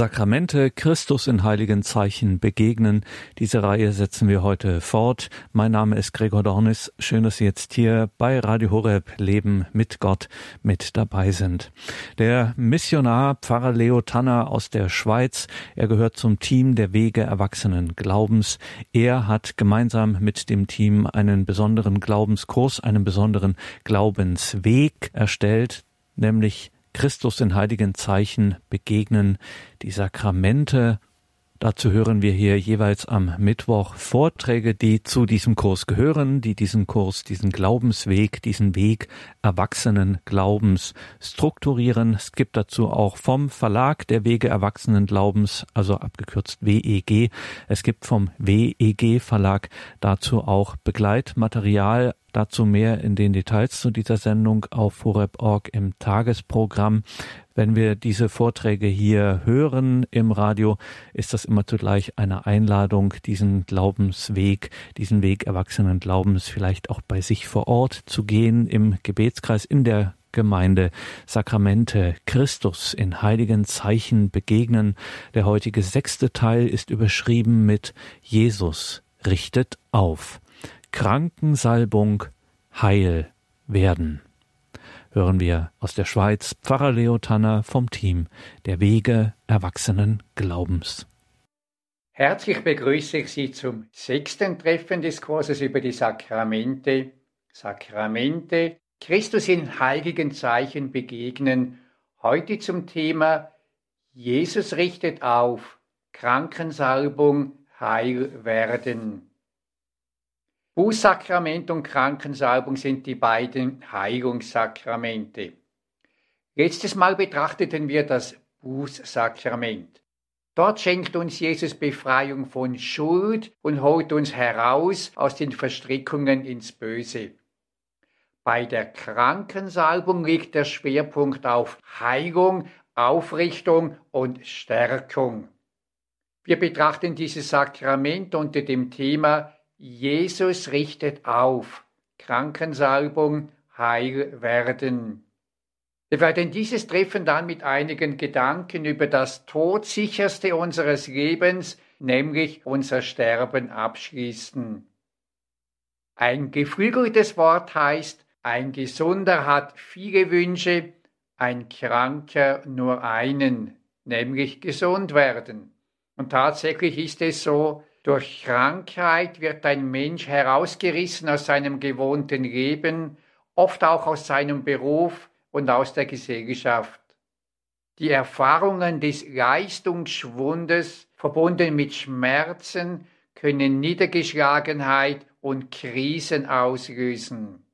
Sakramente Christus in heiligen Zeichen begegnen. Diese Reihe setzen wir heute fort. Mein Name ist Gregor Dornis. Schön, dass Sie jetzt hier bei Radio Horeb Leben mit Gott mit dabei sind. Der Missionar Pfarrer Leo Tanner aus der Schweiz, er gehört zum Team der Wege Erwachsenen Glaubens. Er hat gemeinsam mit dem Team einen besonderen Glaubenskurs, einen besonderen Glaubensweg erstellt, nämlich Christus in heiligen Zeichen begegnen, die Sakramente. Dazu hören wir hier jeweils am Mittwoch Vorträge, die zu diesem Kurs gehören, die diesen Kurs, diesen Glaubensweg, diesen Weg erwachsenen Glaubens strukturieren. Es gibt dazu auch vom Verlag der Wege erwachsenen Glaubens, also abgekürzt WEG, es gibt vom WEG Verlag dazu auch Begleitmaterial, Dazu mehr in den Details zu dieser Sendung auf horeb.org im Tagesprogramm. Wenn wir diese Vorträge hier hören im Radio, ist das immer zugleich eine Einladung, diesen Glaubensweg, diesen Weg erwachsenen Glaubens vielleicht auch bei sich vor Ort zu gehen, im Gebetskreis, in der Gemeinde Sakramente Christus in heiligen Zeichen begegnen. Der heutige sechste Teil ist überschrieben mit Jesus richtet auf. Krankensalbung heil werden. Hören wir aus der Schweiz Pfarrer Leo Tanner vom Team der Wege Erwachsenen Glaubens. Herzlich begrüße ich Sie zum sechsten Treffen des Kurses über die Sakramente. Sakramente, Christus in heiligen Zeichen begegnen. Heute zum Thema Jesus richtet auf, Krankensalbung, Heil werden. Bußsakrament und Krankensalbung sind die beiden Heilungssakramente. Letztes Mal betrachteten wir das Bußsakrament. Dort schenkt uns Jesus Befreiung von Schuld und holt uns heraus aus den Verstrickungen ins Böse. Bei der Krankensalbung liegt der Schwerpunkt auf Heilung, Aufrichtung und Stärkung. Wir betrachten dieses Sakrament unter dem Thema Jesus richtet auf. Krankensalbung, heil werden. Wir werden dieses Treffen dann mit einigen Gedanken über das Todsicherste unseres Lebens, nämlich unser Sterben, abschließen. Ein geflügeltes Wort heißt, ein Gesunder hat viele Wünsche, ein Kranker nur einen, nämlich gesund werden. Und tatsächlich ist es so, durch Krankheit wird ein Mensch herausgerissen aus seinem gewohnten Leben, oft auch aus seinem Beruf und aus der Gesellschaft. Die Erfahrungen des Leistungsschwundes, verbunden mit Schmerzen, können Niedergeschlagenheit und Krisen auslösen.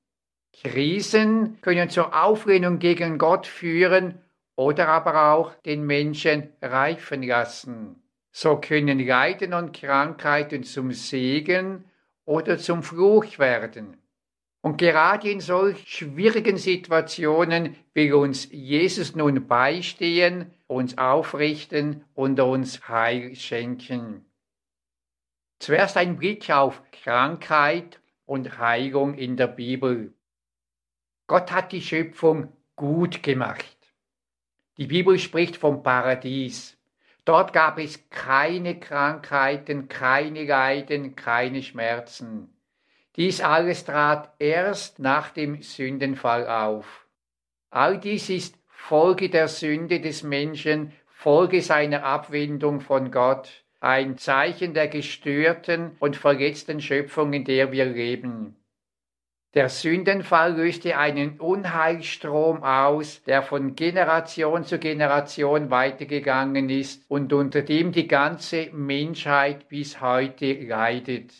Krisen können zur Auflehnung gegen Gott führen oder aber auch den Menschen reifen lassen. So können Leiden und Krankheiten zum Segen oder zum Fluch werden. Und gerade in solch schwierigen Situationen will uns Jesus nun beistehen, uns aufrichten und uns Heil schenken. Zuerst ein Blick auf Krankheit und Heilung in der Bibel. Gott hat die Schöpfung gut gemacht. Die Bibel spricht vom Paradies. Dort gab es keine Krankheiten, keine Leiden, keine Schmerzen. Dies alles trat erst nach dem Sündenfall auf. All dies ist Folge der Sünde des Menschen, Folge seiner Abwendung von Gott, ein Zeichen der gestörten und verletzten Schöpfung, in der wir leben. Der Sündenfall löste einen Unheilstrom aus, der von Generation zu Generation weitergegangen ist und unter dem die ganze Menschheit bis heute leidet.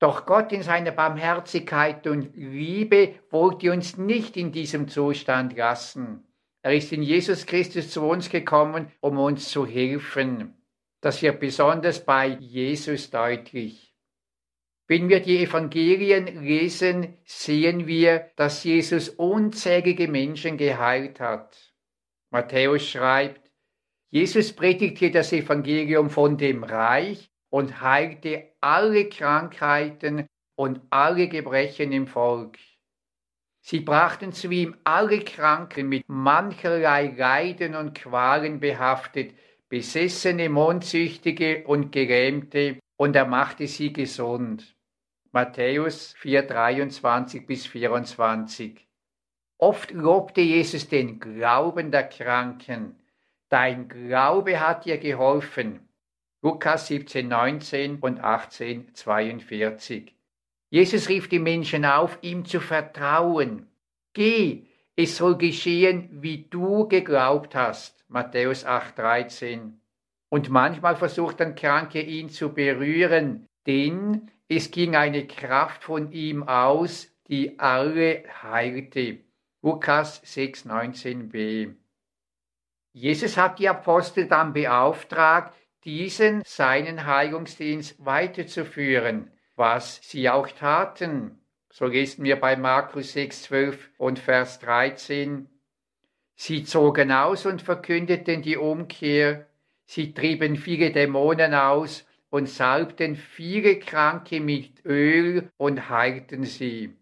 Doch Gott in seiner Barmherzigkeit und Liebe wollte uns nicht in diesem Zustand lassen. Er ist in Jesus Christus zu uns gekommen, um uns zu helfen. Das wird besonders bei Jesus deutlich. Wenn wir die Evangelien lesen, sehen wir, dass Jesus unzählige Menschen geheilt hat. Matthäus schreibt, Jesus predigte das Evangelium von dem Reich und heilte alle Krankheiten und alle Gebrechen im Volk. Sie brachten zu ihm alle Kranken mit mancherlei Leiden und Qualen behaftet, Besessene, Mondsüchtige und Gelähmte, und er machte sie gesund. Matthäus 4, 23 bis 24. Oft lobte Jesus den Glauben der Kranken. Dein Glaube hat dir geholfen. Lukas 17, 19 und 18, 42. Jesus rief die Menschen auf, ihm zu vertrauen. Geh, es soll geschehen, wie du geglaubt hast. Matthäus 8, 13. Und manchmal versucht ein Kranke ihn zu berühren, denn es ging eine Kraft von ihm aus, die alle heilte. Lukas 6, 19b. Jesus hat die Apostel dann beauftragt, diesen seinen Heilungsdienst weiterzuführen, was sie auch taten. So lesen wir bei Markus 6, 12 und Vers 13. Sie zogen aus und verkündeten die Umkehr, sie trieben viele Dämonen aus und salbten viele Kranke mit Öl und heilten sie.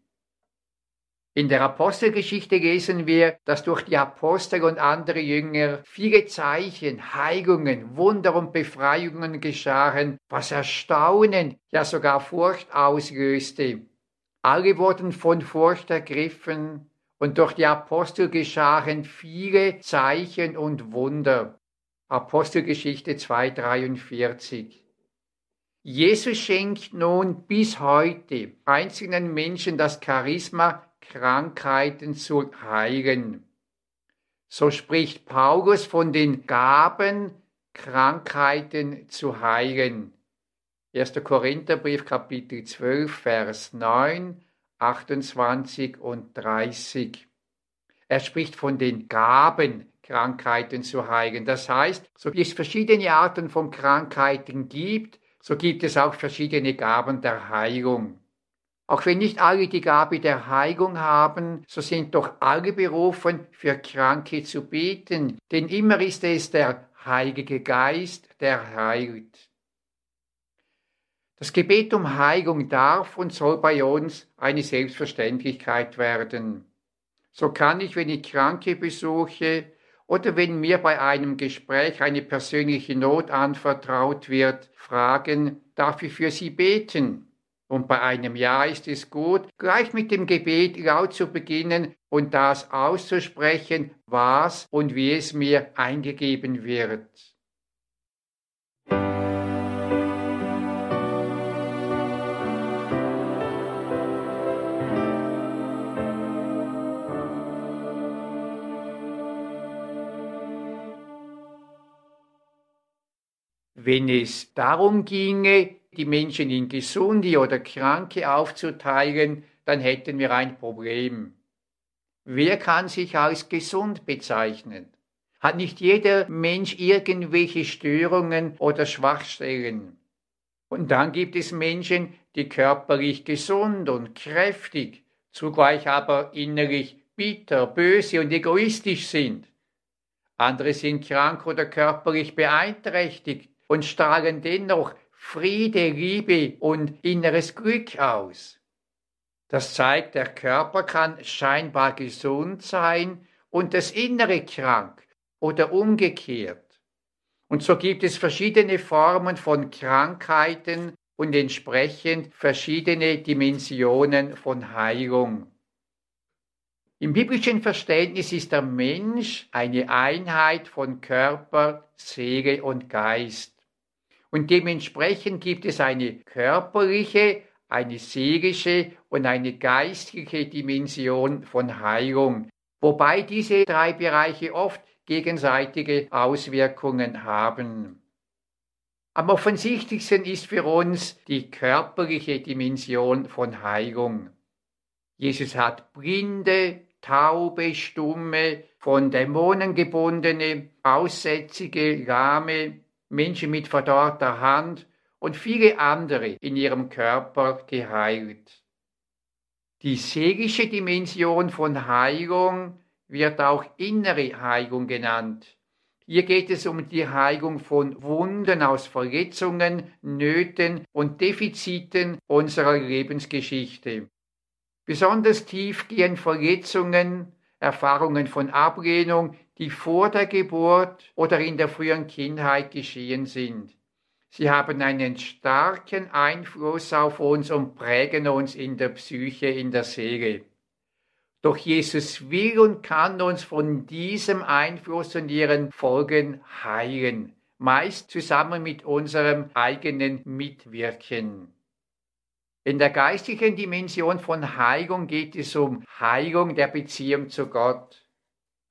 In der Apostelgeschichte lesen wir, dass durch die Apostel und andere Jünger viele Zeichen, Heilungen, Wunder und Befreiungen geschahen, was Erstaunen, ja sogar Furcht auslöste. Alle wurden von Furcht ergriffen und durch die Apostel geschahen viele Zeichen und Wunder. Apostelgeschichte 2,43 Jesus schenkt nun bis heute einzelnen Menschen das Charisma Krankheiten zu heilen. So spricht Paulus von den Gaben, Krankheiten zu heilen. 1. Korintherbrief Kapitel 12, Vers 9, 28 und 30. Er spricht von den Gaben, Krankheiten zu heilen. Das heißt, so wie es verschiedene Arten von Krankheiten gibt, so gibt es auch verschiedene Gaben der Heilung. Auch wenn nicht alle die Gabe der Heilung haben, so sind doch alle berufen, für Kranke zu beten, denn immer ist es der Heilige Geist, der heilt. Das Gebet um Heilung darf und soll bei uns eine Selbstverständlichkeit werden. So kann ich, wenn ich Kranke besuche oder wenn mir bei einem Gespräch eine persönliche Not anvertraut wird, fragen, darf ich für sie beten? Und bei einem Ja ist es gut, gleich mit dem Gebet laut zu beginnen und das auszusprechen, was und wie es mir eingegeben wird. Wenn es darum ginge, die Menschen in Gesunde oder Kranke aufzuteilen, dann hätten wir ein Problem. Wer kann sich als gesund bezeichnen? Hat nicht jeder Mensch irgendwelche Störungen oder Schwachstellen? Und dann gibt es Menschen, die körperlich gesund und kräftig, zugleich aber innerlich bitter, böse und egoistisch sind. Andere sind krank oder körperlich beeinträchtigt und strahlen dennoch Friede, Liebe und inneres Glück aus. Das zeigt, der Körper kann scheinbar gesund sein und das Innere krank oder umgekehrt. Und so gibt es verschiedene Formen von Krankheiten und entsprechend verschiedene Dimensionen von Heilung. Im biblischen Verständnis ist der Mensch eine Einheit von Körper, Seele und Geist. Und dementsprechend gibt es eine körperliche, eine seelische und eine geistliche Dimension von Heilung, wobei diese drei Bereiche oft gegenseitige Auswirkungen haben. Am offensichtlichsten ist für uns die körperliche Dimension von Heilung. Jesus hat Blinde, Taube, Stumme, von Dämonen gebundene, Aussätzige, Lahme, Menschen mit verdorrter Hand und viele andere in ihrem Körper geheilt. Die seelische Dimension von Heilung wird auch innere Heilung genannt. Hier geht es um die Heilung von Wunden aus Verletzungen, Nöten und Defiziten unserer Lebensgeschichte. Besonders tief gehen Verletzungen, Erfahrungen von Ablehnung, die vor der Geburt oder in der frühen Kindheit geschehen sind. Sie haben einen starken Einfluss auf uns und prägen uns in der Psyche, in der Seele. Doch Jesus will und kann uns von diesem Einfluss und ihren Folgen heilen, meist zusammen mit unserem eigenen Mitwirken. In der geistlichen Dimension von Heilung geht es um Heilung der Beziehung zu Gott.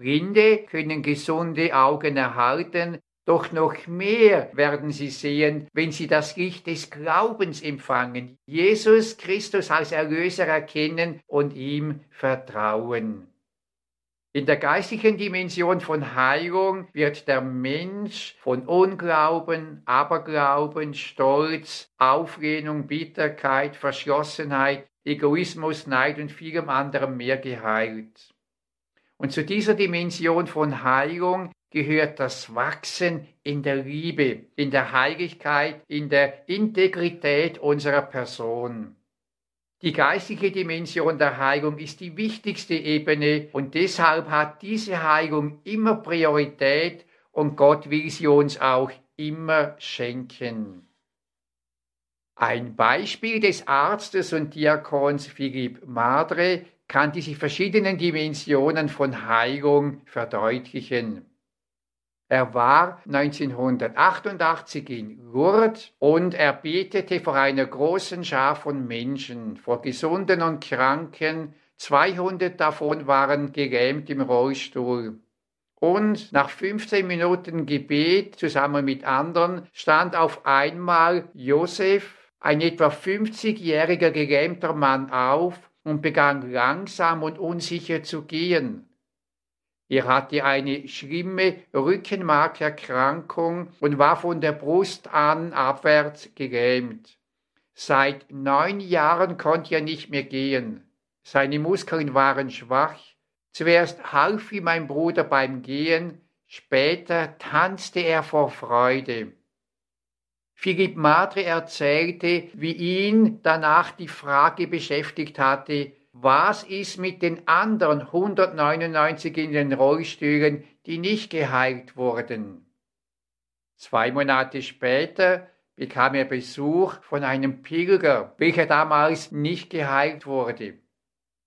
Blinde können gesunde Augen erhalten, doch noch mehr werden sie sehen, wenn sie das Licht des Glaubens empfangen, Jesus Christus als Erlöser erkennen und ihm vertrauen. In der geistlichen Dimension von Heilung wird der Mensch von Unglauben, Aberglauben, Stolz, Auflehnung, Bitterkeit, Verschlossenheit, Egoismus, Neid und vielem anderem mehr geheilt. Und zu dieser Dimension von Heilung gehört das Wachsen in der Liebe, in der Heiligkeit, in der Integrität unserer Person. Die geistige Dimension der Heilung ist die wichtigste Ebene und deshalb hat diese Heilung immer Priorität und Gott will sie uns auch immer schenken. Ein Beispiel des Arztes und Diakons Philipp Madre kann diese verschiedenen Dimensionen von Heilung verdeutlichen. Er war 1988 in Lourdes und er betete vor einer großen Schar von Menschen, vor Gesunden und Kranken. 200 davon waren gelähmt im Rollstuhl. Und nach 15 Minuten Gebet zusammen mit anderen stand auf einmal Josef, ein etwa 50-jähriger gelähmter Mann, auf und begann langsam und unsicher zu gehen. Er hatte eine schlimme Rückenmarkerkrankung und war von der Brust an abwärts gelähmt. Seit neun Jahren konnte er nicht mehr gehen. Seine Muskeln waren schwach. Zuerst half ihm mein Bruder beim Gehen, später tanzte er vor Freude. Philipp Madre erzählte, wie ihn danach die Frage beschäftigt hatte, was ist mit den anderen 199 in den Rollstühlen, die nicht geheilt wurden? Zwei Monate später bekam er Besuch von einem Pilger, welcher damals nicht geheilt wurde.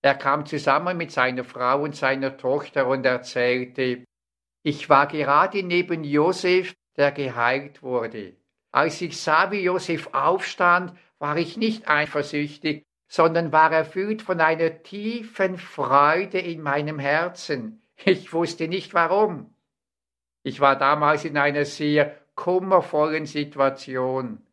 Er kam zusammen mit seiner Frau und seiner Tochter und erzählte, ich war gerade neben Josef, der geheilt wurde. Als ich sah, wie Josef aufstand, war ich nicht eifersüchtig, sondern war erfüllt von einer tiefen Freude in meinem Herzen. Ich wusste nicht warum. Ich war damals in einer sehr kummervollen Situation.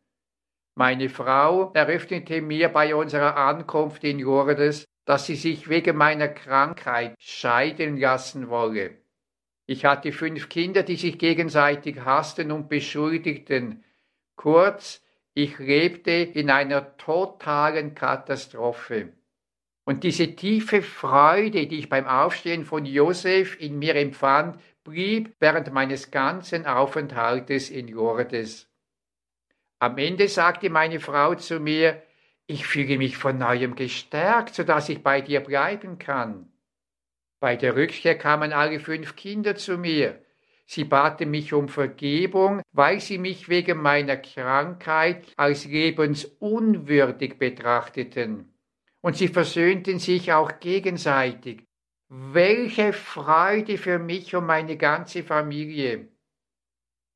Meine Frau eröffnete mir bei unserer Ankunft in Lourdes, dass sie sich wegen meiner Krankheit scheiden lassen wolle. Ich hatte fünf Kinder, die sich gegenseitig hassten und beschuldigten. Kurz, ich lebte in einer totalen Katastrophe. Und diese tiefe Freude, die ich beim Aufstehen von Josef in mir empfand, blieb während meines ganzen Aufenthaltes in Lourdes. Am Ende sagte meine Frau zu mir, ich fühle mich von neuem gestärkt, so dass ich bei dir bleiben kann. Bei der Rückkehr kamen alle fünf Kinder zu mir. Sie baten mich um Vergebung, weil sie mich wegen meiner Krankheit als lebensunwürdig betrachteten. Und sie versöhnten sich auch gegenseitig. Welche Freude für mich und meine ganze Familie.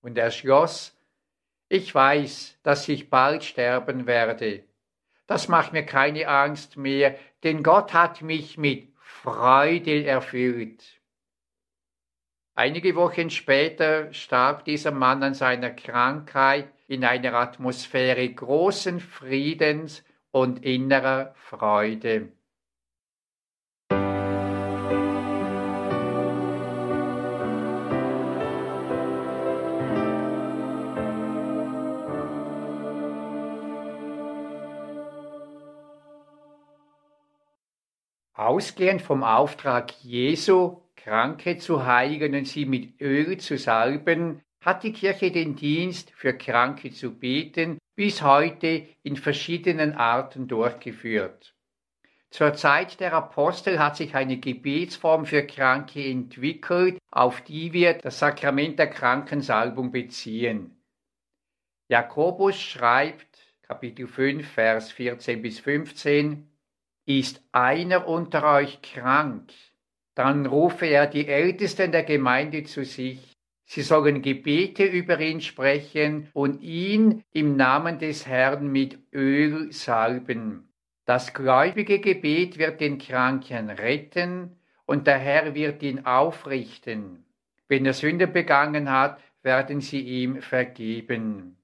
Und er schloss, ich weiß, dass ich bald sterben werde. Das macht mir keine Angst mehr, denn Gott hat mich mit Freude erfüllt. Einige Wochen später starb dieser Mann an seiner Krankheit in einer Atmosphäre großen Friedens und innerer Freude. Ausgehend vom Auftrag Jesu Kranke zu heiligen und sie mit Öl zu salben, hat die Kirche den Dienst für Kranke zu beten bis heute in verschiedenen Arten durchgeführt. Zur Zeit der Apostel hat sich eine Gebetsform für Kranke entwickelt, auf die wir das Sakrament der Krankensalbung beziehen. Jakobus schreibt, Kapitel 5, Vers 14 bis 15, Ist einer unter euch krank, dann rufe er die Ältesten der Gemeinde zu sich. Sie sollen Gebete über ihn sprechen und ihn im Namen des Herrn mit Öl salben. Das gläubige Gebet wird den Kranken retten und der Herr wird ihn aufrichten. Wenn er Sünde begangen hat, werden sie ihm vergeben.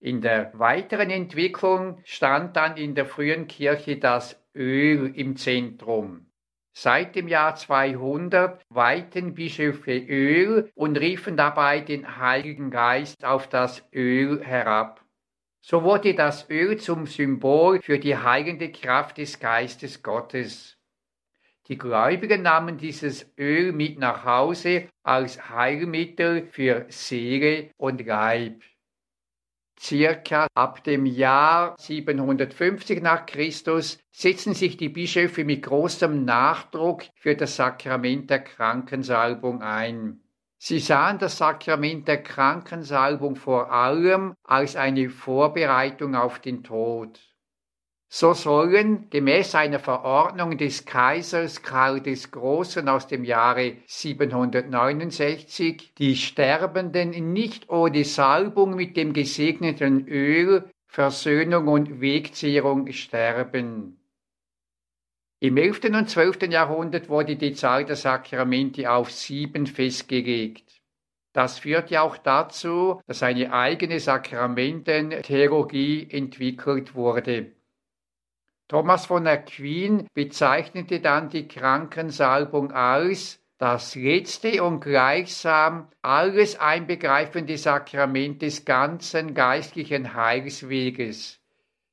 In der weiteren Entwicklung stand dann in der frühen Kirche das Öl im Zentrum. Seit dem Jahr 200 weihten Bischöfe Öl und riefen dabei den Heiligen Geist auf das Öl herab. So wurde das Öl zum Symbol für die heilende Kraft des Geistes Gottes. Die Gläubigen nahmen dieses Öl mit nach Hause als Heilmittel für Seele und Leib. Circa ab dem Jahr 750 nach Christus setzten sich die Bischöfe mit großem Nachdruck für das Sakrament der Krankensalbung ein. Sie sahen das Sakrament der Krankensalbung vor allem als eine Vorbereitung auf den Tod. So sollen gemäß einer Verordnung des Kaisers Karl des Großen aus dem Jahre 769 die Sterbenden nicht ohne Salbung mit dem gesegneten Öl, Versöhnung und Wegzehrung sterben. Im 11. und 12. Jahrhundert wurde die Zahl der Sakramente auf sieben festgelegt. Das führt ja auch dazu, dass eine eigene Sakramententheologie entwickelt wurde. Thomas von Aquin bezeichnete dann die Krankensalbung als das letzte und gleichsam alles einbegreifende Sakrament des ganzen geistlichen Heilsweges.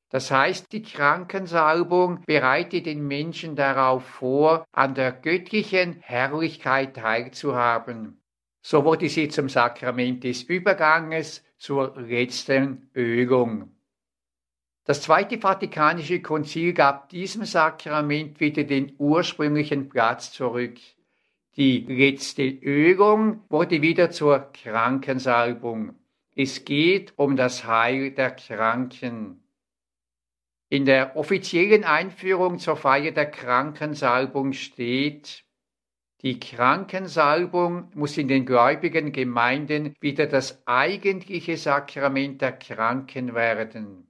Das heißt, die Krankensalbung bereitet den Menschen darauf vor, an der göttlichen Herrlichkeit teilzuhaben. So wurde sie zum Sakrament des Überganges zur letzten Ölung. Das Zweite Vatikanische Konzil gab diesem Sakrament wieder den ursprünglichen Platz zurück. Die letzte Ölung wurde wieder zur Krankensalbung. Es geht um das Heil der Kranken. In der offiziellen Einführung zur Feier der Krankensalbung steht, die Krankensalbung muss in den gläubigen Gemeinden wieder das eigentliche Sakrament der Kranken werden.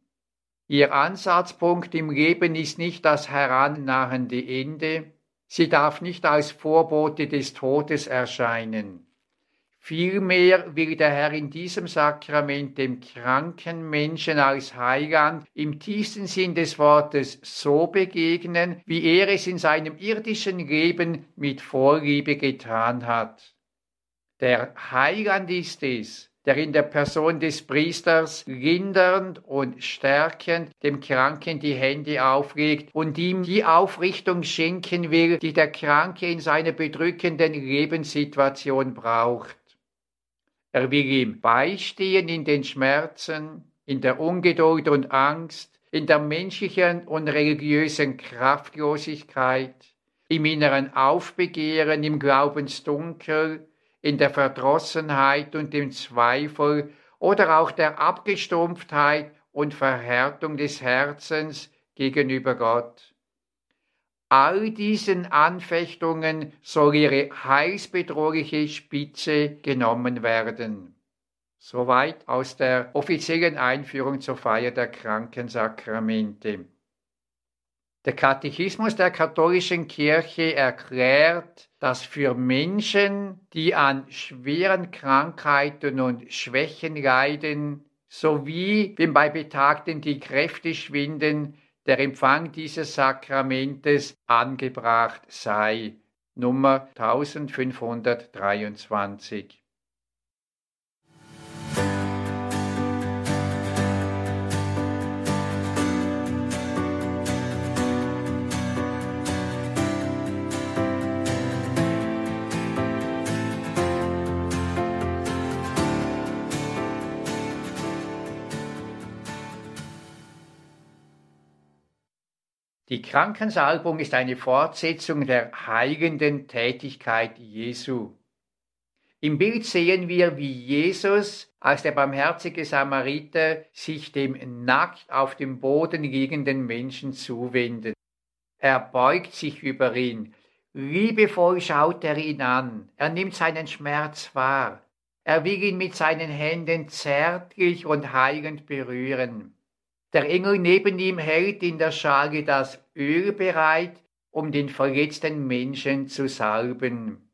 Ihr Ansatzpunkt im Leben ist nicht das herannahende Ende, sie darf nicht als Vorbote des Todes erscheinen. Vielmehr will der Herr in diesem Sakrament dem kranken Menschen als Heiland im tiefsten Sinn des Wortes so begegnen, wie er es in seinem irdischen Leben mit Vorliebe getan hat. Der Heiland ist es, der in der Person des Priesters lindernd und stärkend dem Kranken die Hände auflegt und ihm die Aufrichtung schenken will, die der Kranke in seiner bedrückenden Lebenssituation braucht. Er will ihm beistehen in den Schmerzen, in der Ungeduld und Angst, in der menschlichen und religiösen Kraftlosigkeit, im inneren Aufbegehren, im Glaubensdunkel, in der Verdrossenheit und dem Zweifel oder auch der Abgestumpftheit und Verhärtung des Herzens gegenüber Gott all diesen Anfechtungen soll ihre heilsbedrohliche Spitze genommen werden. Soweit aus der offiziellen Einführung zur Feier der Krankensakramente. Der Katechismus der katholischen Kirche erklärt, dass für Menschen, die an schweren Krankheiten und Schwächen leiden, sowie wenn bei Betagten die Kräfte schwinden, der Empfang dieses Sakramentes angebracht sei. Nummer 1523. Die Krankensalbung ist eine Fortsetzung der heilenden Tätigkeit Jesu. Im Bild sehen wir, wie Jesus als der barmherzige Samariter sich dem nackt auf dem Boden liegenden Menschen zuwendet. Er beugt sich über ihn. Liebevoll schaut er ihn an. Er nimmt seinen Schmerz wahr. Er will ihn mit seinen Händen zärtlich und heilend berühren. Der Engel neben ihm hält in der Schale das Öl bereit, um den verletzten Menschen zu salben.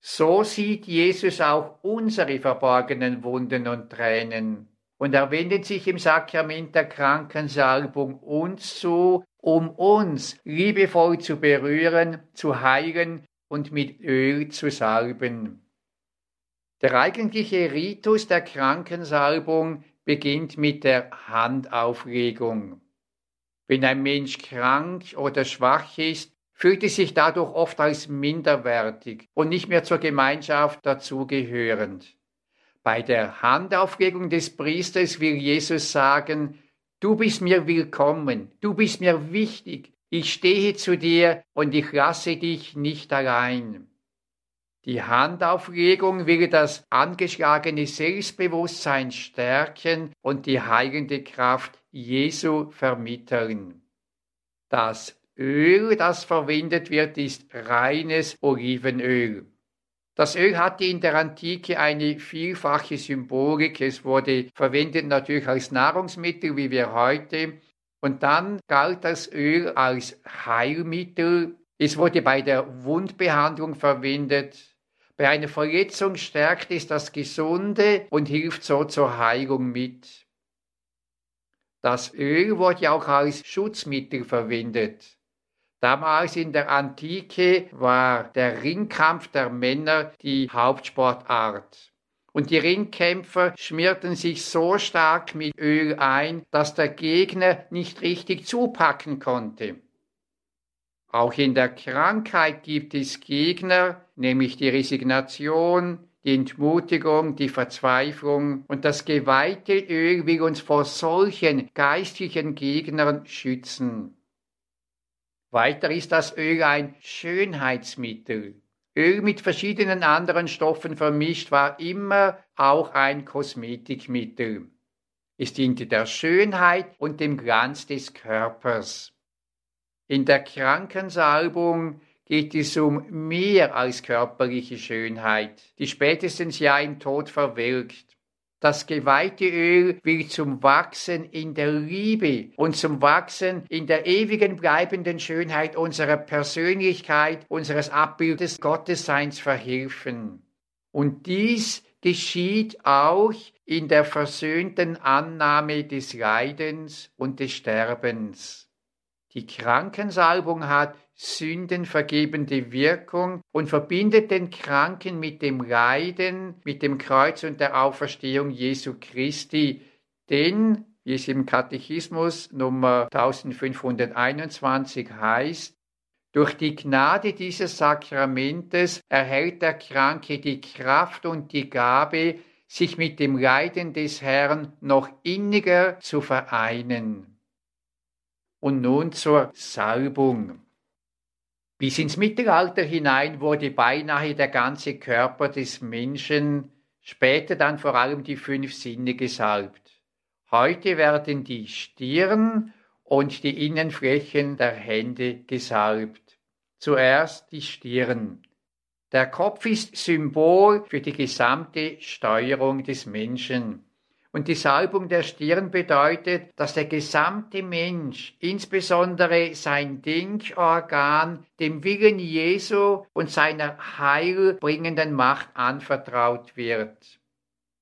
So sieht Jesus auch unsere verborgenen Wunden und Tränen. Und er wendet sich im Sakrament der Krankensalbung uns zu, um uns liebevoll zu berühren, zu heilen und mit Öl zu salben. Der eigentliche Ritus der Krankensalbung beginnt mit der Handauflegung. Wenn ein Mensch krank oder schwach ist, fühlt er sich dadurch oft als minderwertig und nicht mehr zur Gemeinschaft dazugehörend. Bei der Handauflegung des Priesters will Jesus sagen, du bist mir willkommen, du bist mir wichtig, ich stehe zu dir und ich lasse dich nicht allein. Die Handauflegung will das angeschlagene Selbstbewusstsein stärken und die heilende Kraft Jesu vermitteln. Das Öl, das verwendet wird, ist reines Olivenöl. Das Öl hatte in der Antike eine vielfache Symbolik. Es wurde verwendet natürlich als Nahrungsmittel, wie wir heute. Und dann galt das Öl als Heilmittel. Es wurde bei der Wundbehandlung verwendet. Bei einer Verletzung stärkt es das Gesunde und hilft so zur Heilung mit. Das Öl wurde auch als Schutzmittel verwendet. Damals in der Antike war der Ringkampf der Männer die Hauptsportart. Und die Ringkämpfer schmierten sich so stark mit Öl ein, dass der Gegner nicht richtig zupacken konnte. Auch in der Krankheit gibt es Gegner, nämlich die Resignation, die Entmutigung, die Verzweiflung und das geweihte Öl will uns vor solchen geistlichen Gegnern schützen. Weiter ist das Öl ein Schönheitsmittel. Öl mit verschiedenen anderen Stoffen vermischt war immer auch ein Kosmetikmittel. Es diente der Schönheit und dem Glanz des Körpers. In der Krankensalbung geht es um mehr als körperliche Schönheit, die spätestens ja im Tod verwelkt. Das geweihte Öl will zum Wachsen in der Liebe und zum Wachsen in der ewigen bleibenden Schönheit unserer Persönlichkeit, unseres Abbildes Gottesseins verhelfen. Und dies geschieht auch in der versöhnten Annahme des Leidens und des Sterbens. Die Krankensalbung hat sündenvergebende Wirkung und verbindet den Kranken mit dem Leiden, mit dem Kreuz und der Auferstehung Jesu Christi. Denn, wie es im Katechismus Nummer 1521 heißt, durch die Gnade dieses Sakramentes erhält der Kranke die Kraft und die Gabe, sich mit dem Leiden des Herrn noch inniger zu vereinen. Und nun zur Salbung. Bis ins Mittelalter hinein wurde beinahe der ganze Körper des Menschen, später dann vor allem die fünf Sinne gesalbt. Heute werden die Stirn und die Innenflächen der Hände gesalbt. Zuerst die Stirn. Der Kopf ist Symbol für die gesamte Steuerung des Menschen. Und die Salbung der Stirn bedeutet, dass der gesamte Mensch, insbesondere sein Denkorgan, dem Willen Jesu und seiner heilbringenden Macht anvertraut wird.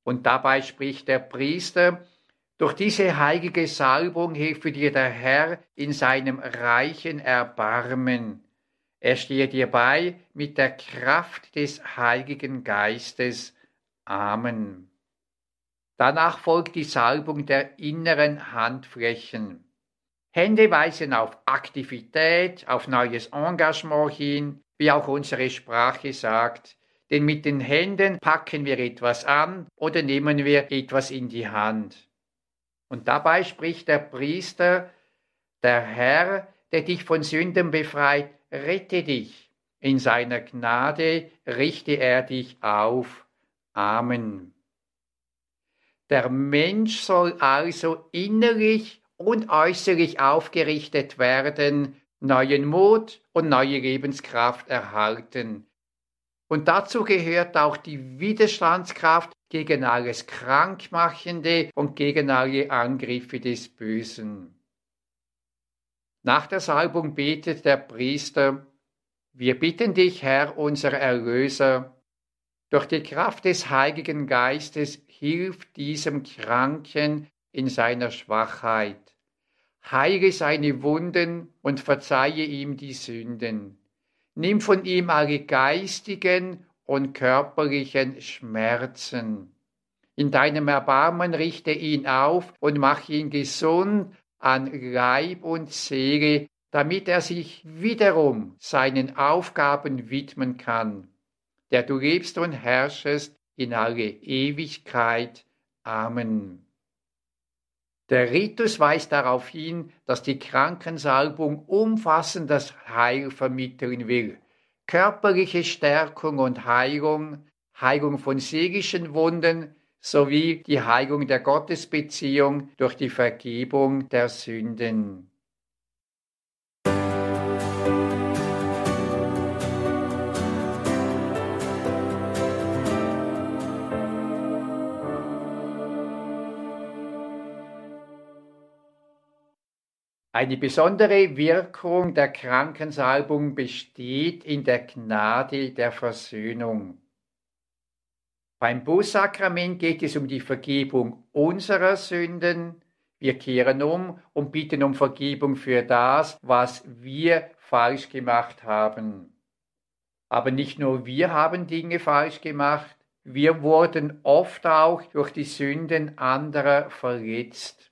Und dabei spricht der Priester, durch diese heilige Salbung hilft dir der Herr in seinem reichen Erbarmen. Er stehe dir bei mit der Kraft des Heiligen Geistes. Amen. Danach folgt die Salbung der inneren Handflächen. Hände weisen auf Aktivität, auf neues Engagement hin, wie auch unsere Sprache sagt, denn mit den Händen packen wir etwas an oder nehmen wir etwas in die Hand. Und dabei spricht der Priester, der Herr der dich von Sünden befreit, rette dich. In seiner Gnade richte er dich auf. Amen. Der Mensch soll also innerlich und äußerlich aufgerichtet werden, neuen Mut und neue Lebenskraft erhalten. Und dazu gehört auch die Widerstandskraft gegen alles Krankmachende und gegen alle Angriffe des Bösen. Nach der Salbung betet der Priester, wir bitten dich, Herr, unser Erlöser, durch die Kraft des Heiligen Geistes hilf diesem Kranken in seiner Schwachheit. Heile seine Wunden und verzeihe ihm die Sünden. Nimm von ihm alle geistigen und körperlichen Schmerzen. In deinem Erbarmen richte ihn auf und mach ihn gesund an Leib und Seele, damit er sich wiederum seinen Aufgaben widmen kann, der du lebst und herrschest in alle Ewigkeit. Amen. Der Ritus weist darauf hin, dass die Krankensalbung umfassendes Heil vermitteln will. Körperliche Stärkung und Heilung, Heilung von seelischen Wunden sowie die Heilung der Gottesbeziehung durch die Vergebung der Sünden. Eine besondere Wirkung der Krankensalbung besteht in der Gnade der Versöhnung. Beim Bußsakrament geht es um die Vergebung unserer Sünden. Wir kehren um und bitten um Vergebung für das, was wir falsch gemacht haben. Aber nicht nur wir haben Dinge falsch gemacht, wir wurden oft auch durch die Sünden anderer verletzt.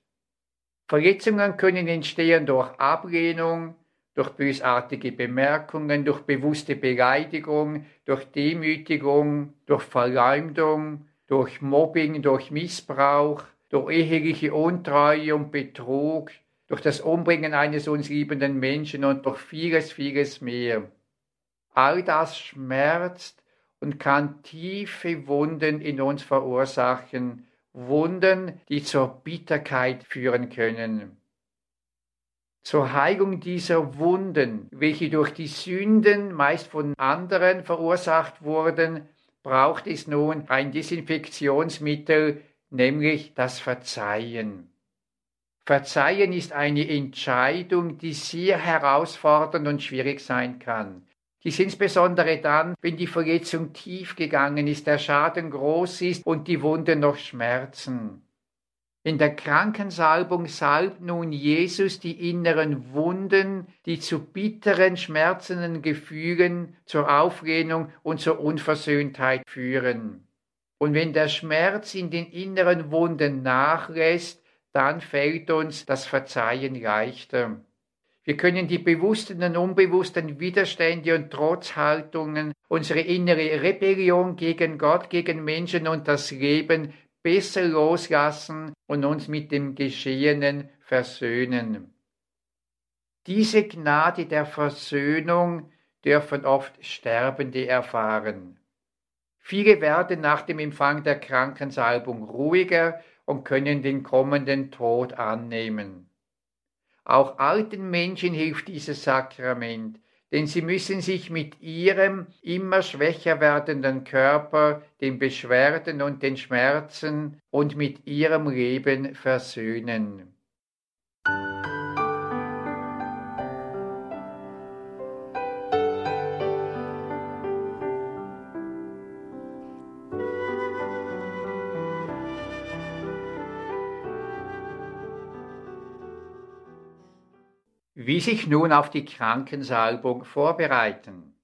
Verletzungen können entstehen durch Ablehnung, durch bösartige Bemerkungen, durch bewusste Beleidigung, durch Demütigung, durch Verleumdung, durch Mobbing, durch Missbrauch, durch eheliche Untreue und Betrug, durch das Umbringen eines uns liebenden Menschen und durch vieles, vieles mehr. All das schmerzt und kann tiefe Wunden in uns verursachen, Wunden, die zur Bitterkeit führen können. Zur Heilung dieser Wunden, welche durch die Sünden meist von anderen verursacht wurden, braucht es nun ein Desinfektionsmittel, nämlich das Verzeihen. Verzeihen ist eine Entscheidung, die sehr herausfordernd und schwierig sein kann. Dies insbesondere dann, wenn die Verletzung tief gegangen ist, der Schaden groß ist und die Wunden noch schmerzen. In der Krankensalbung salbt nun Jesus die inneren Wunden, die zu bitteren, schmerzenden Gefühlen, zur Auflehnung und zur Unversöhntheit führen. Und wenn der Schmerz in den inneren Wunden nachlässt, dann fällt uns das Verzeihen leichter. Wir können die bewussten und unbewussten Widerstände und Trotzhaltungen, unsere innere Rebellion gegen Gott, gegen Menschen und das Leben besser loslassen und uns mit dem Geschehenen versöhnen. Diese Gnade der Versöhnung dürfen oft Sterbende erfahren. Viele werden nach dem Empfang der Krankensalbung ruhiger und können den kommenden Tod annehmen. Auch alten Menschen hilft dieses Sakrament, denn sie müssen sich mit ihrem immer schwächer werdenden Körper, den Beschwerden und den Schmerzen und mit ihrem Leben versöhnen. Wie sich nun auf die Krankensalbung vorbereiten.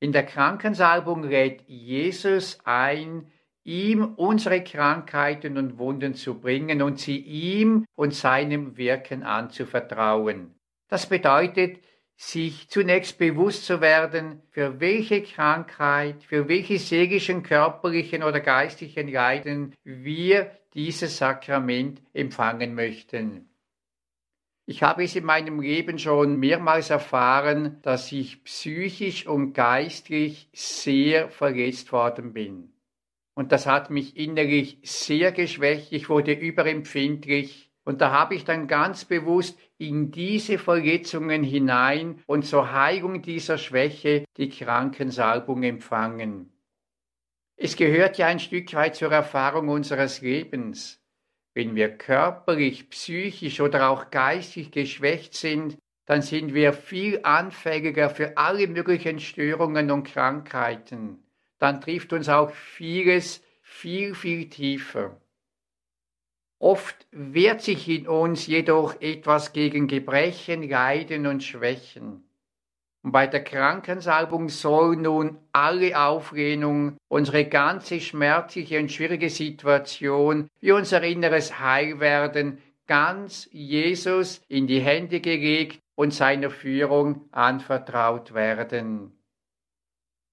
In der Krankensalbung lädt Jesus ein, ihm unsere Krankheiten und Wunden zu bringen und sie ihm und seinem Wirken anzuvertrauen. Das bedeutet, sich zunächst bewusst zu werden, für welche Krankheit, für welche seelischen, körperlichen oder geistlichen Leiden wir dieses Sakrament empfangen möchten. Ich habe es in meinem Leben schon mehrmals erfahren, dass ich psychisch und geistlich sehr verletzt worden bin. Und das hat mich innerlich sehr geschwächt. Ich wurde überempfindlich. Und da habe ich dann ganz bewusst in diese Verletzungen hinein und zur Heilung dieser Schwäche die Krankensalbung empfangen. Es gehört ja ein Stück weit zur Erfahrung unseres Lebens. Wenn wir körperlich, psychisch oder auch geistig geschwächt sind, dann sind wir viel anfälliger für alle möglichen Störungen und Krankheiten. Dann trifft uns auch vieles viel, viel tiefer. Oft wehrt sich in uns jedoch etwas gegen Gebrechen, Leiden und Schwächen. Bei der Krankensalbung soll nun alle Auflehnung, unsere ganze schmerzliche und schwierige Situation, wie unser inneres Heilwerden, ganz Jesus in die Hände gelegt und seiner Führung anvertraut werden.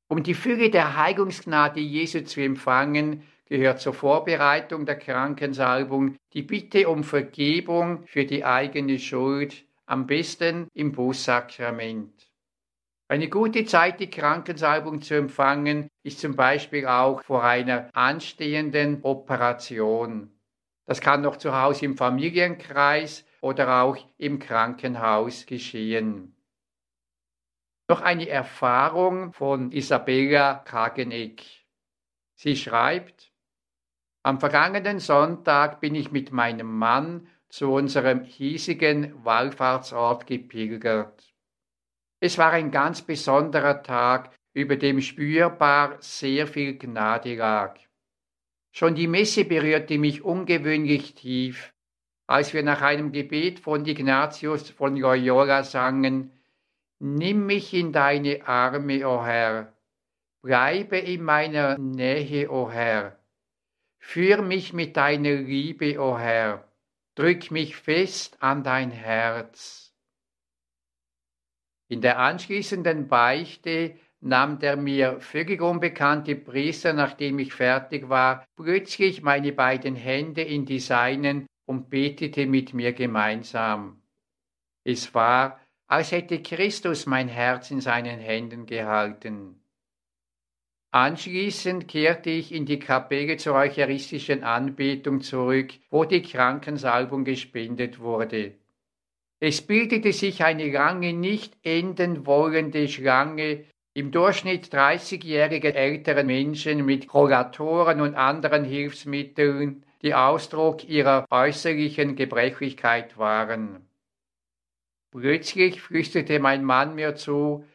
Um die Fülle der Heilungsgnade Jesu zu empfangen, gehört zur Vorbereitung der Krankensalbung die Bitte um Vergebung für die eigene Schuld, am besten im Bußsakrament. Eine gute Zeit, die Krankensalbung zu empfangen, ist zum Beispiel auch vor einer anstehenden Operation. Das kann noch zu Hause im Familienkreis oder auch im Krankenhaus geschehen. Noch eine Erfahrung von Isabella Kageneck. Sie schreibt, am vergangenen Sonntag bin ich mit meinem Mann zu unserem hiesigen Wallfahrtsort gepilgert. Es war ein ganz besonderer Tag, über dem spürbar sehr viel Gnade lag. Schon die Messe berührte mich ungewöhnlich tief, als wir nach einem Gebet von Ignatius von Loyola sangen, Nimm mich in deine Arme, o oh Herr, bleibe in meiner Nähe, o oh Herr, führ mich mit deiner Liebe, o oh Herr, drück mich fest an dein Herz. In der anschließenden Beichte nahm der mir völlig unbekannte Priester, nachdem ich fertig war, plötzlich meine beiden Hände in die seinen und betete mit mir gemeinsam. Es war, als hätte Christus mein Herz in seinen Händen gehalten. Anschließend kehrte ich in die Kapelle zur eucharistischen Anbetung zurück, wo die Krankensalbung gespendet wurde. Es bildete sich eine lange nicht enden wollende Schlange im Durchschnitt 30-jährige ältere Menschen mit Rollatoren und anderen Hilfsmitteln, die Ausdruck ihrer äußerlichen Gebrechlichkeit waren. Plötzlich flüsterte mein Mann mir zu,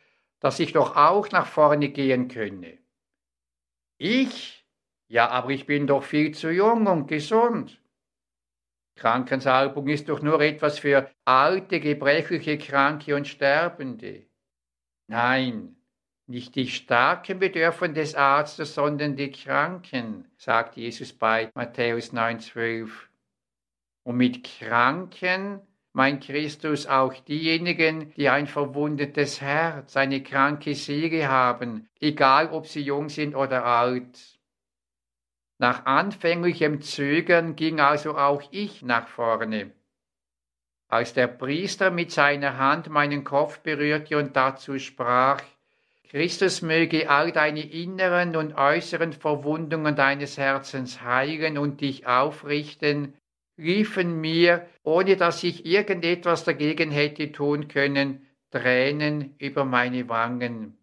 dass ich doch auch nach vorne gehen könne. Ich? Ja, aber ich bin doch viel zu jung und gesund. Krankensalbung ist doch nur etwas für alte, gebrechliche, Kranke und Sterbende. Nein, nicht die Starken bedürfen des Arztes, sondern die Kranken, sagt Jesus bei Matthäus 9,12. Und mit Kranken meint Christus auch diejenigen, die ein verwundetes Herz, eine kranke Seele haben, egal ob sie jung sind oder alt. Nach anfänglichem Zögern ging also auch ich nach vorne. Als der Priester mit seiner Hand meinen Kopf berührte und dazu sprach, Christus möge all deine inneren und äußeren Verwundungen deines Herzens heilen und dich aufrichten, riefen mir, ohne dass ich irgendetwas dagegen hätte tun können, Tränen über meine Wangen.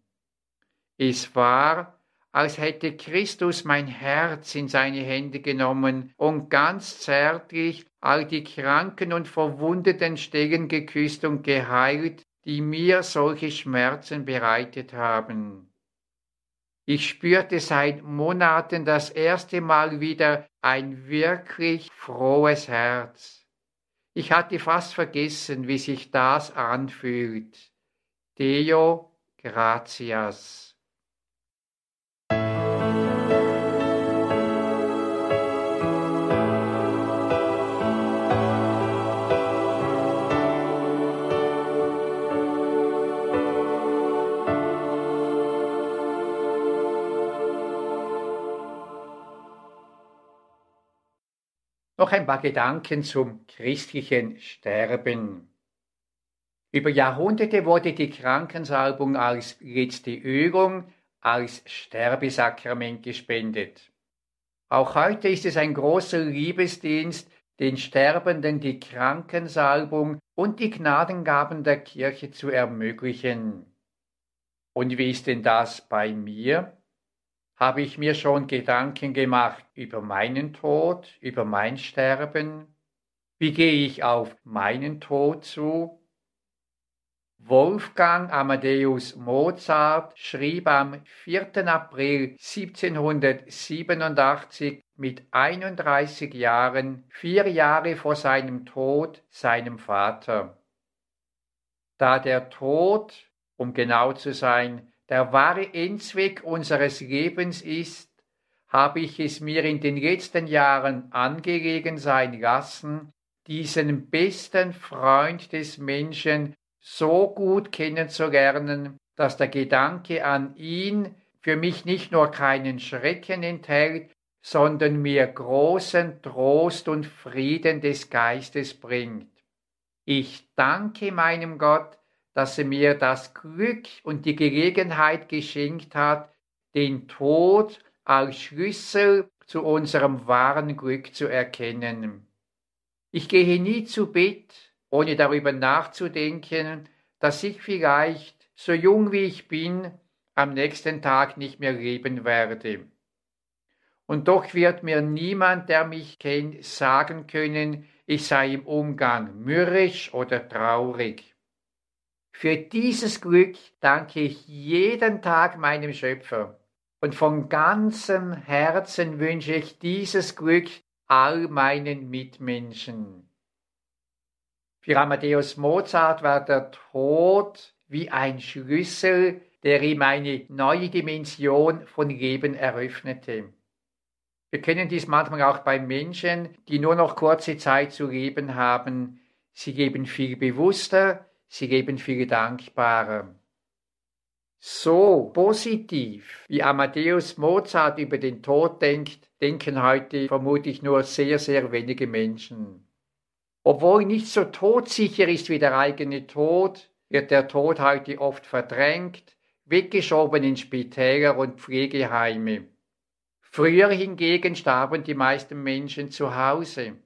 Es war, als hätte Christus mein Herz in seine Hände genommen und ganz zärtlich all die kranken und verwundeten Stellen geküsst und geheilt, die mir solche Schmerzen bereitet haben. Ich spürte seit Monaten das erste Mal wieder ein wirklich frohes Herz. Ich hatte fast vergessen, wie sich das anfühlt. Deo gratias. Noch ein paar Gedanken zum christlichen Sterben. Über Jahrhunderte wurde die Krankensalbung als letzte Ölung, als Sterbesakrament gespendet. Auch heute ist es ein großer Liebesdienst, den Sterbenden die Krankensalbung und die Gnadengaben der Kirche zu ermöglichen. Und wie ist denn das bei mir? Habe ich mir schon Gedanken gemacht über meinen Tod, über mein Sterben? Wie gehe ich auf meinen Tod zu? Wolfgang Amadeus Mozart schrieb am 4. April 1787 mit 31 Jahren, vier Jahre vor seinem Tod, seinem Vater. Da der Tod, um genau zu sein, der wahre Endzweck unseres Lebens ist, habe ich es mir in den letzten Jahren angelegen sein lassen, diesen besten Freund des Menschen so gut kennenzulernen, dass der Gedanke an ihn für mich nicht nur keinen Schrecken enthält, sondern mir großen Trost und Frieden des Geistes bringt. Ich danke meinem Gott, dass er mir das Glück und die Gelegenheit geschenkt hat, den Tod als Schlüssel zu unserem wahren Glück zu erkennen. Ich gehe nie zu Bett, ohne darüber nachzudenken, dass ich vielleicht, so jung wie ich bin, am nächsten Tag nicht mehr leben werde. Und doch wird mir niemand, der mich kennt, sagen können, ich sei im Umgang mürrisch oder traurig. Für dieses Glück danke ich jeden Tag meinem Schöpfer. Und von ganzem Herzen wünsche ich dieses Glück all meinen Mitmenschen. Für Amadeus Mozart war der Tod wie ein Schlüssel, der ihm eine neue Dimension von Leben eröffnete. Wir kennen dies manchmal auch bei Menschen, die nur noch kurze Zeit zu leben haben. Sie geben viel bewusster, sie leben viel dankbarer. So positiv, wie Amadeus Mozart über den Tod denkt, denken heute vermutlich nur sehr, sehr wenige Menschen. Obwohl nicht so todsicher ist wie der eigene Tod, wird der Tod heute oft verdrängt, weggeschoben in Spitäler und Pflegeheime. Früher hingegen starben die meisten Menschen zu Hause.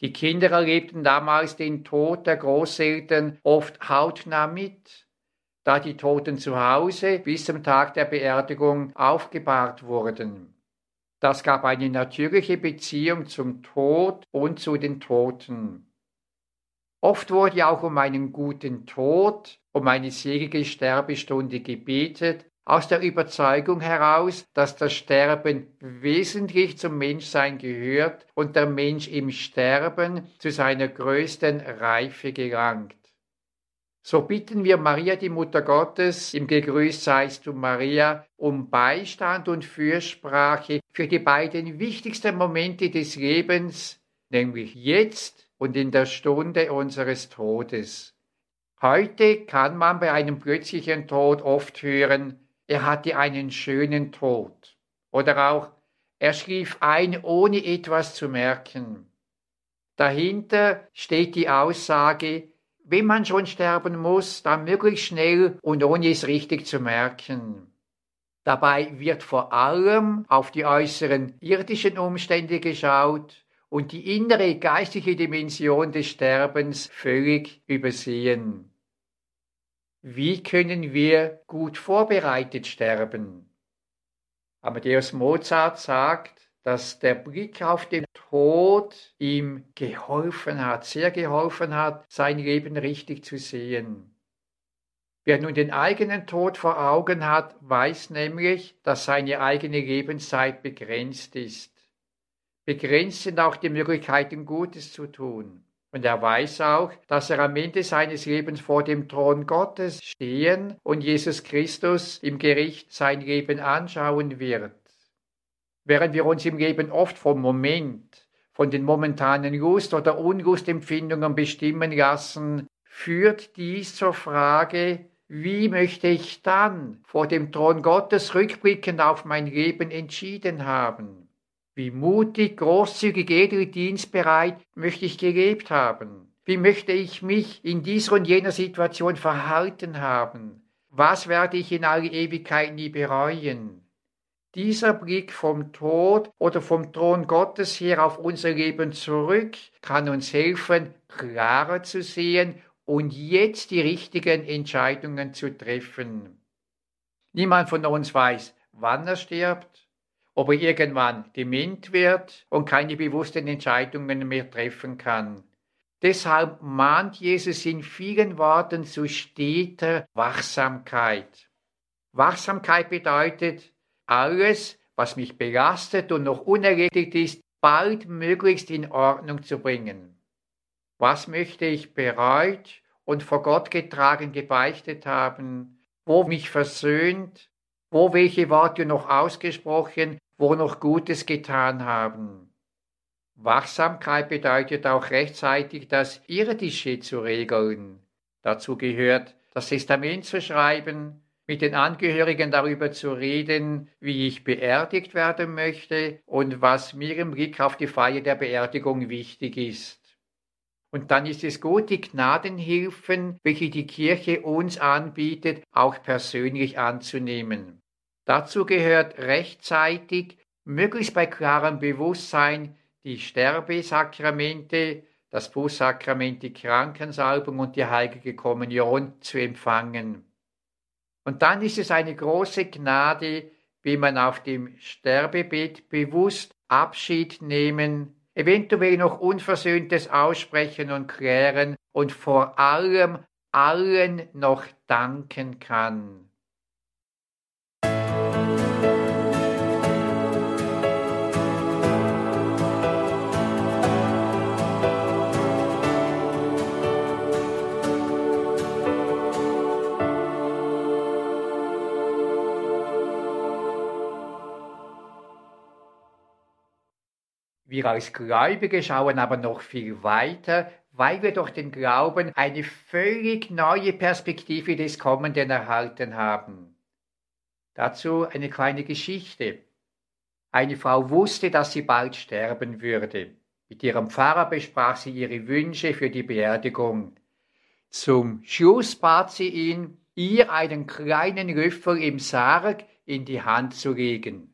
Die Kinder erlebten damals den Tod der Großeltern oft hautnah mit, da die Toten zu Hause bis zum Tag der Beerdigung aufgebahrt wurden. Das gab eine natürliche Beziehung zum Tod und zu den Toten. Oft wurde auch um einen guten Tod, um eine selige Sterbestunde gebetet, aus der Überzeugung heraus, dass das Sterben wesentlich zum Menschsein gehört und der Mensch im Sterben zu seiner größten Reife gelangt. So bitten wir Maria, die Mutter Gottes, im Gegrüßt seist du Maria, um Beistand und Fürsprache für die beiden wichtigsten Momente des Lebens, nämlich jetzt und in der Stunde unseres Todes. Heute kann man bei einem plötzlichen Tod oft hören, er hatte einen schönen Tod. Oder auch, er schlief ein, ohne etwas zu merken. Dahinter steht die Aussage, wenn man schon sterben muss, dann möglichst schnell und ohne es richtig zu merken. Dabei wird vor allem auf die äußeren irdischen Umstände geschaut und die innere geistliche Dimension des Sterbens völlig übersehen. Wie können wir gut vorbereitet sterben? Amadeus Mozart sagt, dass der Blick auf den Tod ihm geholfen hat, sehr geholfen hat, sein Leben richtig zu sehen. Wer nun den eigenen Tod vor Augen hat, weiß nämlich, dass seine eigene Lebenszeit begrenzt ist. Begrenzt sind auch die Möglichkeiten, Gutes zu tun. Und er weiß auch, dass er am Ende seines Lebens vor dem Thron Gottes stehen und Jesus Christus im Gericht sein Leben anschauen wird. Während wir uns im Leben oft vom Moment, von den momentanen Lust- oder Unlustempfindungen bestimmen lassen, führt dies zur Frage, wie möchte ich dann vor dem Thron Gottes rückblickend auf mein Leben entschieden haben? Wie mutig, großzügig, edel, dienstbereit möchte ich gelebt haben? Wie möchte ich mich in dieser und jener Situation verhalten haben? Was werde ich in aller Ewigkeit nie bereuen? Dieser Blick vom Tod oder vom Thron Gottes her auf unser Leben zurück kann uns helfen, klarer zu sehen und jetzt die richtigen Entscheidungen zu treffen. Niemand von uns weiß, wann er stirbt, ob er irgendwann dement wird und keine bewussten Entscheidungen mehr treffen kann. Deshalb mahnt Jesus in vielen Worten zu steter Wachsamkeit. Wachsamkeit bedeutet, alles, was mich belastet und noch unerledigt ist, bald möglichst in Ordnung zu bringen. Was möchte ich bereut und vor Gott getragen gebeichtet haben, wo mich versöhnt, wo welche Worte noch ausgesprochen, wo noch Gutes getan haben. Wachsamkeit bedeutet auch rechtzeitig das Irdische zu regeln. Dazu gehört, das Testament zu schreiben, mit den Angehörigen darüber zu reden, wie ich beerdigt werden möchte und was mir im Blick auf die Feier der Beerdigung wichtig ist. Und dann ist es gut, die Gnadenhilfen, welche die Kirche uns anbietet, auch persönlich anzunehmen. Dazu gehört rechtzeitig, möglichst bei klarem Bewusstsein, die Sterbesakramente, das Bußsakrament, die Krankensalbung und die heilige Kommunion zu empfangen. Und dann ist es eine große Gnade, wie man auf dem Sterbebett bewusst Abschied nehmen, eventuell noch Unversöhntes aussprechen und klären und vor allem allen noch danken kann. Wir als Gläubige schauen aber noch viel weiter, weil wir durch den Glauben eine völlig neue Perspektive des Kommenden erhalten haben. Dazu eine kleine Geschichte. Eine Frau wusste, dass sie bald sterben würde. Mit ihrem Pfarrer besprach sie ihre Wünsche für die Beerdigung. Zum Schluss bat sie ihn, ihr einen kleinen Löffel im Sarg in die Hand zu legen.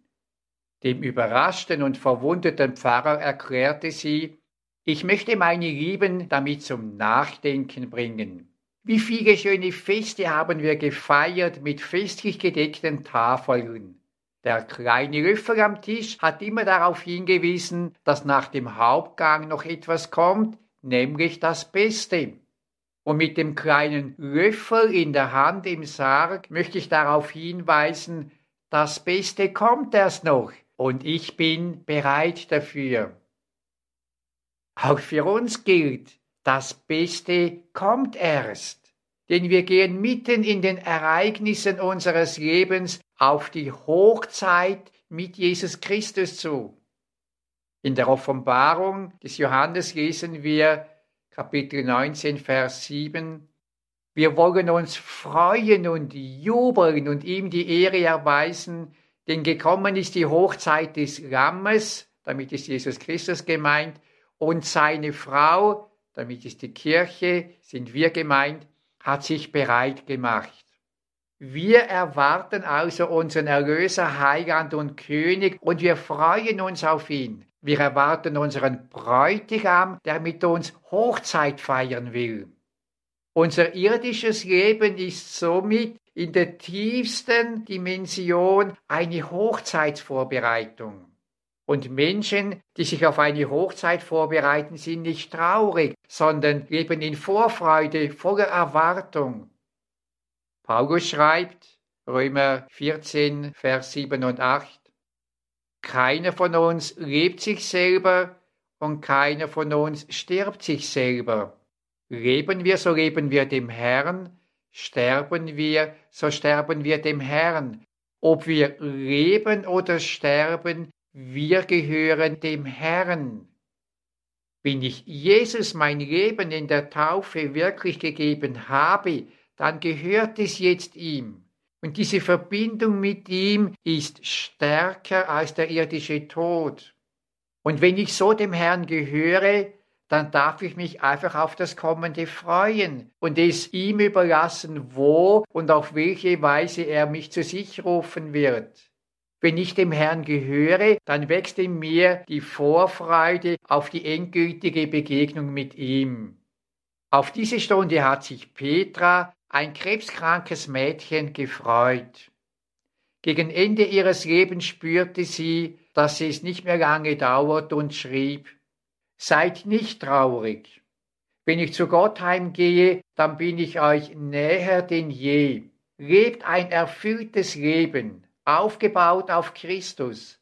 Dem überraschten und verwundeten Pfarrer erklärte sie, ich möchte meine Lieben damit zum Nachdenken bringen. Wie viele schöne Feste haben wir gefeiert mit festlich gedeckten Tafeln. Der kleine Löffel am Tisch hat immer darauf hingewiesen, dass nach dem Hauptgang noch etwas kommt, nämlich das Beste. Und mit dem kleinen Löffel in der Hand im Sarg möchte ich darauf hinweisen, das Beste kommt erst noch und ich bin bereit dafür. Auch für uns gilt, das Beste kommt erst, denn wir gehen mitten in den Ereignissen unseres Lebens auf die Hochzeit mit Jesus Christus zu. In der Offenbarung des Johannes lesen wir Kapitel 19, Vers 7, wir wollen uns freuen und jubeln und ihm die Ehre erweisen, denn gekommen ist die Hochzeit des Lammes, damit ist Jesus Christus gemeint, und seine Frau, damit ist die Kirche, sind wir gemeint, hat sich bereit gemacht. Wir erwarten also unseren Erlöser, Heiland und König und wir freuen uns auf ihn. Wir erwarten unseren Bräutigam, der mit uns Hochzeit feiern will. Unser irdisches Leben ist somit in der tiefsten Dimension eine Hochzeitsvorbereitung. Und Menschen, die sich auf eine Hochzeit vorbereiten, sind nicht traurig, sondern leben in Vorfreude, voller Erwartung. Paulus schreibt, Römer 14, Vers 7 und 8, Keiner von uns lebt sich selber und keiner von uns stirbt sich selber. Leben wir, so leben wir dem Herrn, sterben wir, so sterben wir dem Herrn. Ob wir leben oder sterben, wir gehören dem Herrn. Wenn ich Jesus mein Leben in der Taufe wirklich gegeben habe, dann gehört es jetzt ihm. Und diese Verbindung mit ihm ist stärker als der irdische Tod. Und wenn ich so dem Herrn gehöre, dann darf ich mich einfach auf das Kommende freuen und es ihm überlassen, wo und auf welche Weise er mich zu sich rufen wird. Wenn ich dem Herrn gehöre, dann wächst in mir die Vorfreude auf die endgültige Begegnung mit ihm. Auf diese Stunde hat sich Petra, ein krebskrankes Mädchen, gefreut. Gegen Ende ihres Lebens spürte sie, dass es nicht mehr lange dauert und schrieb, Seid nicht traurig. Wenn ich zu Gott heimgehe, dann bin ich euch näher denn je. Lebt ein erfülltes Leben, aufgebaut auf Christus.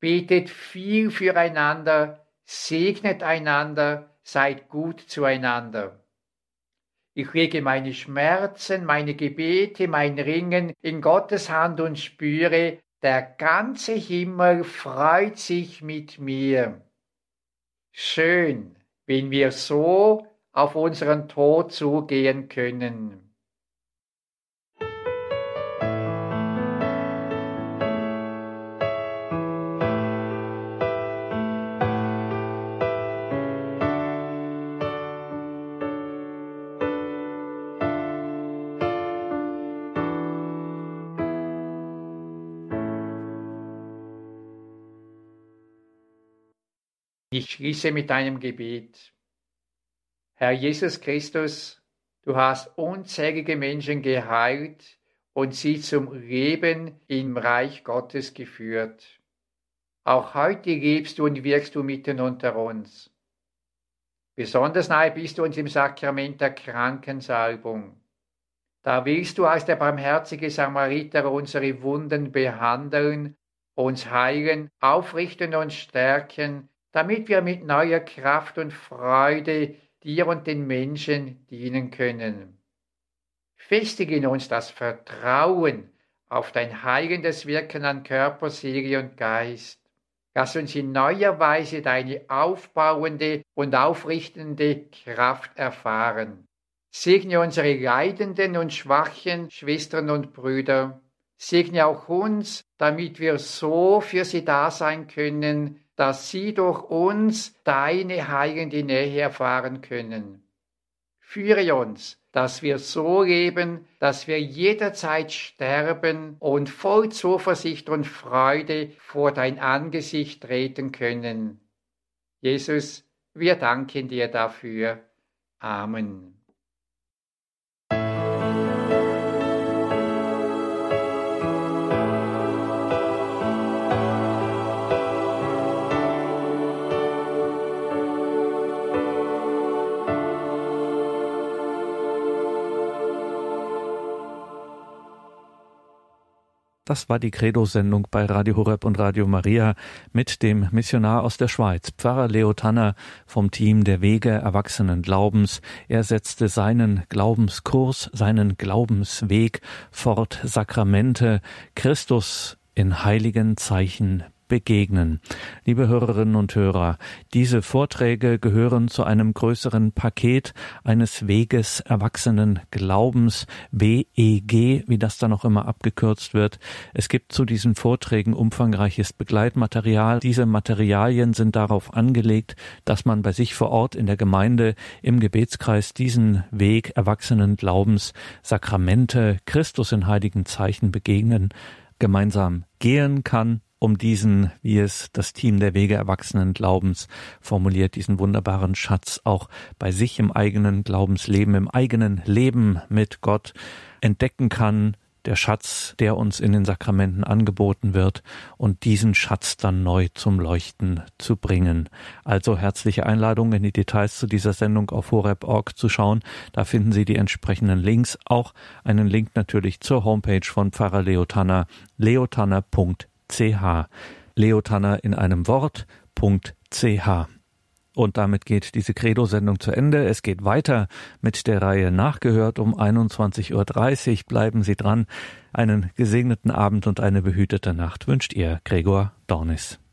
Betet viel füreinander, segnet einander, seid gut zueinander. Ich lege meine Schmerzen, meine Gebete, mein Ringen in Gottes Hand und spüre, der ganze Himmel freut sich mit mir. Schön, wenn wir so auf unseren Tod zugehen können. Schließe mit einem Gebet. Herr Jesus Christus, du hast unzählige Menschen geheilt und sie zum Leben im Reich Gottes geführt. Auch heute lebst du und wirkst du mitten unter uns. Besonders nahe bist du uns im Sakrament der Krankensalbung. Da willst du als der barmherzige Samariter unsere Wunden behandeln, uns heilen, aufrichten und stärken, damit wir mit neuer Kraft und Freude dir und den Menschen dienen können. Festige in uns das Vertrauen auf dein heilendes Wirken an Körper, Seele und Geist. Lass uns in neuer Weise deine aufbauende und aufrichtende Kraft erfahren. Segne unsere leidenden und schwachen Schwestern und Brüder. Segne auch uns, damit wir so für sie da sein können, dass sie durch uns deine heilende Nähe erfahren können. Führe uns, dass wir so leben, dass wir jederzeit sterben und voll Zuversicht und Freude vor dein Angesicht treten können. Jesus, wir danken dir dafür. Amen. Das war die Credo-Sendung bei Radio Horeb und Radio Maria mit dem Missionar aus der Schweiz, Pfarrer Leo Tanner vom Team der Wege Erwachsenen Glaubens. Er setzte seinen Glaubenskurs, seinen Glaubensweg fort, Sakramente, Christus in heiligen Zeichen begegnen. Liebe Hörerinnen und Hörer, diese Vorträge gehören zu einem größeren Paket eines Weges erwachsenen Glaubens, WEG, wie das dann auch immer abgekürzt wird. Es gibt zu diesen Vorträgen umfangreiches Begleitmaterial. Diese Materialien sind darauf angelegt, dass man bei sich vor Ort in der Gemeinde im Gebetskreis diesen Weg erwachsenen Glaubens, Sakramente, Christus in heiligen Zeichen begegnen, gemeinsam gehen kann, um diesen, wie es das Team der Wege Erwachsenen Glaubens formuliert, diesen wunderbaren Schatz auch bei sich im eigenen Glaubensleben, im eigenen Leben mit Gott entdecken kann, der Schatz, der uns in den Sakramenten angeboten wird, und diesen Schatz dann neu zum Leuchten zu bringen. Also herzliche Einladung, in die Details zu dieser Sendung auf horeb.org zu schauen. Da finden Sie die entsprechenden Links, auch einen Link natürlich zur Homepage von Pfarrer Leotanner, leotanner.de ch. Leotanner in einem Wort.ch. Und damit geht diese Credo-Sendung zu Ende. Es geht weiter mit der Reihe Nachgehört um 21.30 Uhr. Bleiben Sie dran. Einen gesegneten Abend und eine behütete Nacht wünscht Ihr Gregor Dornis.